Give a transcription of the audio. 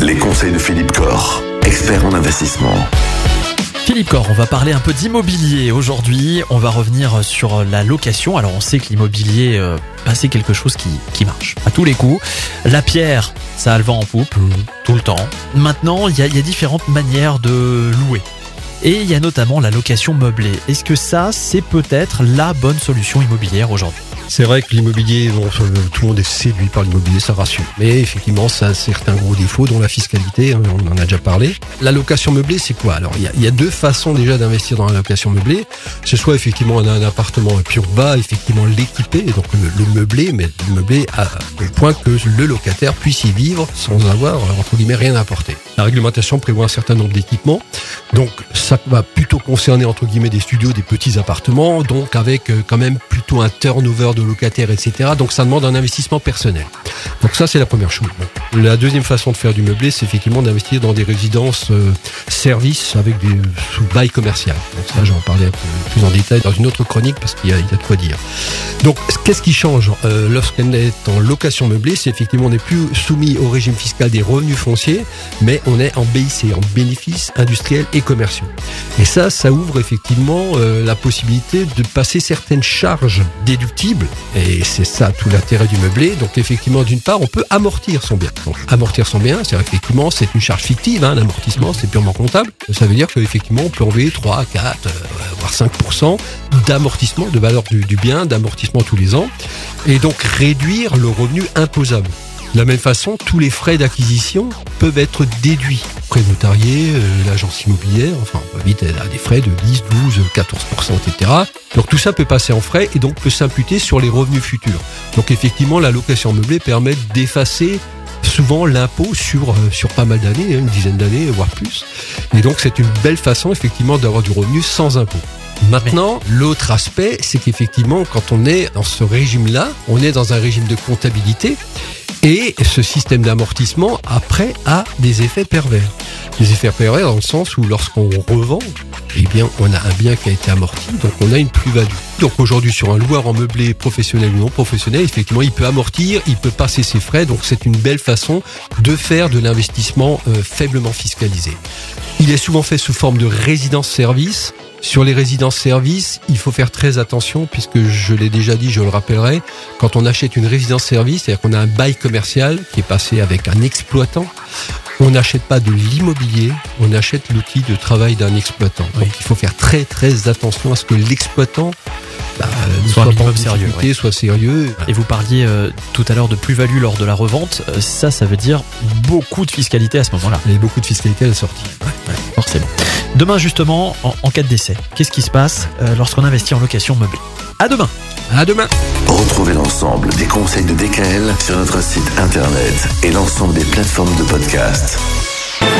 Les conseils de Philippe Corr, expert en investissement. Philippe Corr, on va parler un peu d'immobilier aujourd'hui. On va revenir sur la location. Alors on sait que l'immobilier, euh, bah, c'est quelque chose qui, marche à tous les coups. La pierre, ça a le vent en poupe tout le temps. Maintenant, il y a différentes manières de louer. Et il y a notamment la location meublée. Est-ce que ça, c'est peut-être la bonne solution immobilière aujourd'hui C'est vrai que l'immobilier, tout le monde est séduit par l'immobilier, ça rassure. Mais effectivement, ça a certains gros défauts, dont la fiscalité, hein, on en a déjà parlé. La location meublée, c'est quoi? Alors, il y, a, deux façons déjà d'investir dans la location meublée. C'est soit effectivement un appartement et puis on va effectivement l'équiper, donc le, le meubler, mais le meubler à, point que le locataire puisse y vivre sans avoir, entre guillemets, rien à apporter. La réglementation prévoit un certain nombre d'équipements. Donc, ça va plutôt concerner, entre guillemets, des studios, des petits appartements, donc avec euh, quand même plutôt un turnover de locataires, etc. Donc, ça demande un investissement personnel. Donc, ça, c'est la première chose. La deuxième façon de faire du meublé, c'est effectivement d'investir dans des résidences euh, services avec des sous bail commercial. Donc, ça, j'en parlais un peu plus en détail dans une autre chronique parce qu'il y, y a de quoi dire. Donc, qu'est-ce qui change euh, lorsqu'on est en location meublée? C'est effectivement, on n'est plus soumis au régime fiscal des revenus fonciers, mais on est en BIC, en bénéfices industriels et commerciaux. Et ça, ça ouvre effectivement euh, la possibilité de passer certaines charges déductibles. Et c'est ça tout l'intérêt du meublé. Donc effectivement, d'une part, on peut amortir son bien. Amortir son bien, c'est effectivement c'est une charge fictive. Hein, L'amortissement, c'est purement comptable. Ça veut dire qu'effectivement, on peut enlever 3, 4, euh, voire 5% d'amortissement, de valeur du, bien, d'amortissement tous les ans. Et donc réduire le revenu imposable. De la même façon, tous les frais d'acquisition peuvent être déduits. Frais notariés, euh, l'agence immobilière, enfin, on peut vite à des frais de 10, 12, 14%, etc. Donc tout ça peut passer en frais et donc peut s'imputer sur les revenus futurs. Donc effectivement, la location meublée permet d'effacer souvent l'impôt sur, euh, sur pas mal d'années, hein, une dizaine d'années, voire plus. Et donc c'est une belle façon effectivement d'avoir du revenu sans impôt. Maintenant, l'autre aspect, c'est qu'effectivement, quand on est dans ce régime-là, on est dans un régime de comptabilité et ce système d'amortissement, après, a des effets pervers. Des effets pervers dans le sens où lorsqu'on revend, eh bien, on a un bien qui a été amorti, donc on a une plus-value. Donc aujourd'hui, sur un loueur en meublé professionnel ou non professionnel, effectivement, il peut amortir, il peut passer ses frais, donc c'est une belle façon de faire de l'investissement euh, faiblement fiscalisé. Il est souvent fait sous forme de résidence-service. Sur les résidences-services, il faut faire très attention puisque je l'ai déjà dit, je le rappellerai, quand on achète une résidence-service, c'est-à-dire qu'on a un bail commercial qui est passé avec un exploitant, on n'achète pas de l'immobilier, on achète l'outil de travail d'un exploitant. Donc il faut faire très très attention à ce que l'exploitant bah, ne Soit pas sérieux, soit sérieux. Et vous parliez euh, tout à l'heure de plus-value lors de la revente. Euh, ça, ça veut dire beaucoup de fiscalité à ce moment-là. A beaucoup de fiscalité à la sortie. Forcément. Demain, justement, en, en cas de décès, qu'est-ce qui se passe euh, lorsqu'on investit en location meublée? À demain À demain Retrouvez l'ensemble des conseils sur notre site internet et l'ensemble des plateformes de podcast.